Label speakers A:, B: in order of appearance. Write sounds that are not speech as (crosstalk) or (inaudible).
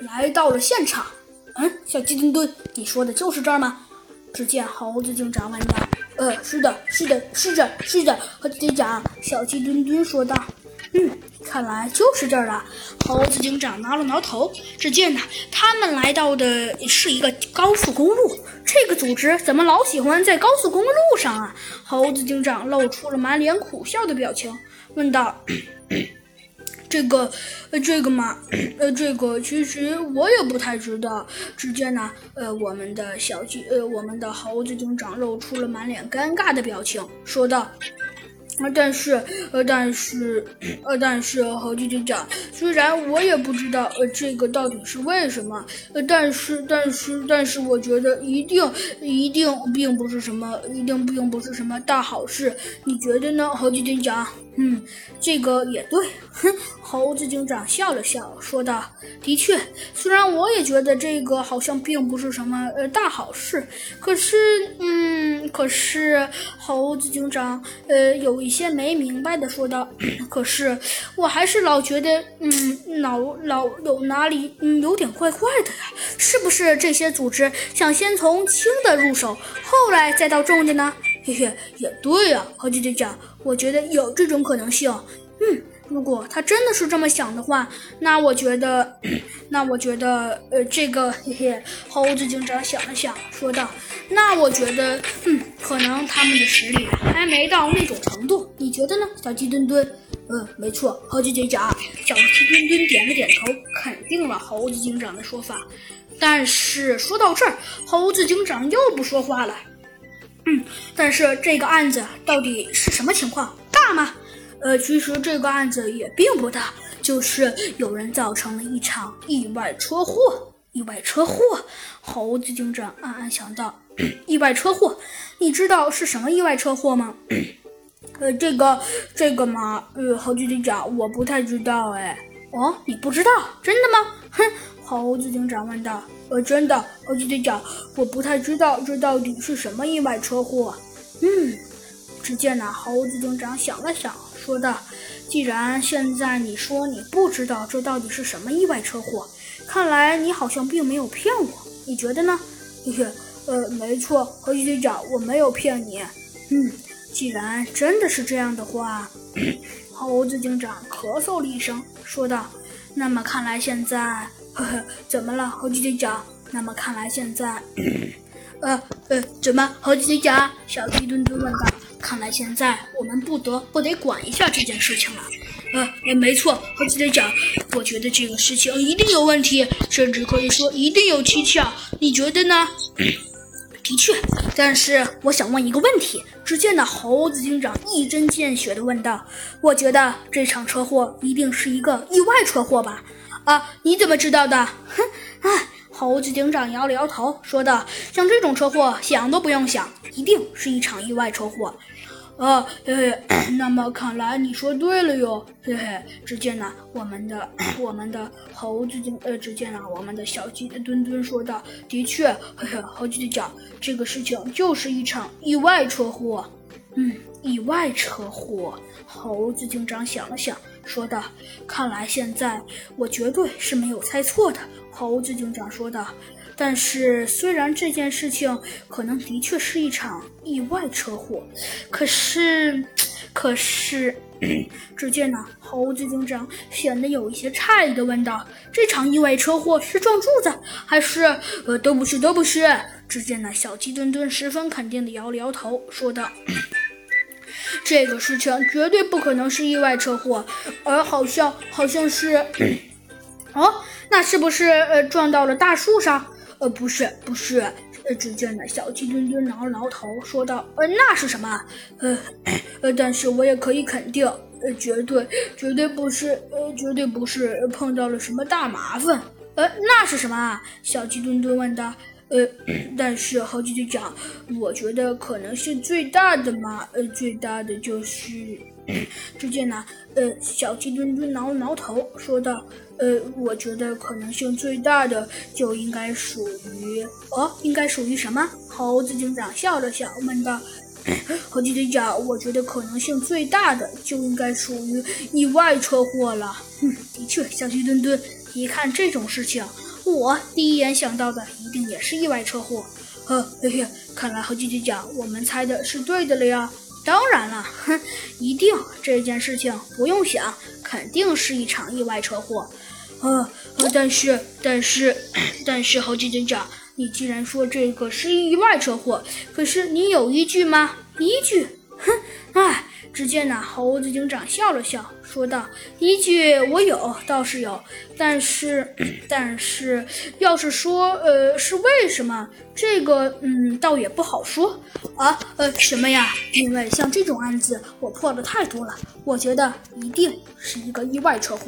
A: 来到了现场。嗯，小鸡墩墩，你说的就是这儿吗？只见猴子警长问道。
B: 呃，是的，是的，是的，是的。猴子警长，小鸡墩墩说道。
A: 嗯，看来就是这儿了。猴子警长挠了挠头。只见呢，他们来到的是一个高速公路。这个组织怎么老喜欢在高速公路上啊？猴子警长露出了满脸苦笑的表情，问道。这个，呃，这个嘛，呃，这个其实我也不太知道。只见呢，呃，我们的小鸡，呃，我们的猴子警长露出了满脸尴尬的表情，说道。啊，但是，呃，但是，呃，但是，猴子警长，虽然我也不知道，呃，这个到底是为什么，呃，但是，但是，但是，我觉得一定，一定并不是什么，一定并不是什么大好事。你觉得呢，猴子警长？嗯，这个也对。哼，猴子警长笑了笑，说道：“的确，虽然我也觉得这个好像并不是什么呃大好事，可是，嗯，可是，猴子警长呃有一些没明白的说道：(clears throat) 可是，我还是老觉得，嗯，老老有哪里嗯有点怪怪的呀？是不是这些组织想先从轻的入手，后来再到重的呢？”嘿嘿，也对呀，猴子警长，我觉得有这种可能性。嗯，如果他真的是这么想的话，那我觉得，(clears throat) 那我觉得，呃，这个，嘿嘿，猴子警长想了想，说道：“那我觉得，嗯，可能他们的实力还没到那种程度。你觉得呢，小鸡墩墩？”
B: 嗯，没错，猴子警长。
A: 小鸡墩墩点了点头，肯定了猴子警长的说法。但是说到这儿，猴子警长又不说话了。嗯，但是这个案子到底是什么情况？大吗？
B: 呃，其实这个案子也并不大，就是有人造成了一场意外车祸。
A: 意外车祸？猴子警长暗暗想到。(clears throat) 意外车祸？你知道是什么意外车祸吗？(coughs)
B: 呃，这个，这个嘛，呃，猴子警长，我不太知道。哎，
A: 哦，你不知道？真的吗？
B: 哼。猴子警长问道：“呃，真的，猴子警长，我不太知道这到底是什么意外车祸。”
A: 嗯，只见那猴子警长想了想，说道：“既然现在你说你不知道这到底是什么意外车祸，看来你好像并没有骗我。你觉得呢？”“
B: 嘿嘿，呃，没错，猴子警长，我没有骗你。”“
A: 嗯，既然真的是这样的话，(coughs) 猴子警长咳嗽了一声，说道：“那么看来现在……”
B: 呵呵，怎么了，猴子警长？
A: 那么看来现在，(coughs)
B: 呃呃，怎么，猴子警长？
A: 小鸡墩墩问道。看来现在我们不得不得管一下这件事情了。
B: 呃，没错，猴子警长，我觉得这个事情一定有问题，甚至可以说一定有蹊跷。你觉得呢？(coughs)
A: 的确，但是我想问一个问题。只见那猴子警长一针见血地问道：“我觉得这场车祸一定是一个意外车祸吧？”
B: 啊，你怎么知道的？
A: 哼，哎，猴子警长摇了摇头，说道：“像这种车祸，想都不用想，一定是一场意外车祸。”
B: 啊，嘿嘿，那么看来你说对了哟，嘿嘿。
A: 只见呢，我们的 (coughs) 我们的猴子警，呃，只见呢，我们的小鸡墩墩说道：“的确，嘿嘿，猴子警长，这个事情就是一场意外车祸。”嗯，意外车祸。猴子警长想了想。说道：“看来现在我绝对是没有猜错的。”猴子警长说道：“但是虽然这件事情可能的确是一场意外车祸，可是，(tsk) 可是……”只见呢，猴子警长显得有一些诧异的问道：“这场意外车祸是撞柱子，还是……
B: 呃，都不是，都不是。”
A: 只见那小鸡墩墩十分肯定的摇了摇头，说道。这个事情绝对不可能是意外车祸，而好像好像是，哦，那是不是呃撞到了大树上？
B: 呃，不是，不是。呃，只见那小鸡墩墩挠了挠头，说道：“呃，那是什么？呃，呃，但是我也可以肯定，呃，绝对绝对不是，呃，绝对不是碰到了什么大麻烦。
A: 呃，那是什么？”小鸡墩墩问道。
B: 呃，但是猴子警长，我觉得可能性最大的嘛，呃，最大的就是，只见呢，呃，小鸡墩墩挠了挠头，说道，呃，我觉得可能性最大的就应该属于，
A: 哦，应该属于什么？猴子警长笑了笑，问道，
B: 猴子警长，我觉得可能性最大的就应该属于意外车祸了。(laughs)
A: 嗯，的确，小鸡墩墩，一看这种事情。我第一眼想到的一定也是意外车祸。
B: 呵嘿嘿，看来和局局长我们猜的是对的了呀。
A: 当然了，哼，一定这件事情不用想，肯定是一场意外车祸。
B: 呃，但是，但是，但是，侯局长，你既然说这个是意外车祸，可是你有依据吗？
A: 依据？哼，哎。只见那猴子警长笑了笑，说道：“依据我有，倒是有，但是，(clears throat) 但是，要是说，呃，是为什么？这个，嗯，倒也不好说
B: 啊。呃，什么呀？
A: 因为像这种案子，我破的太多了，我觉得一定是一个意外车祸。”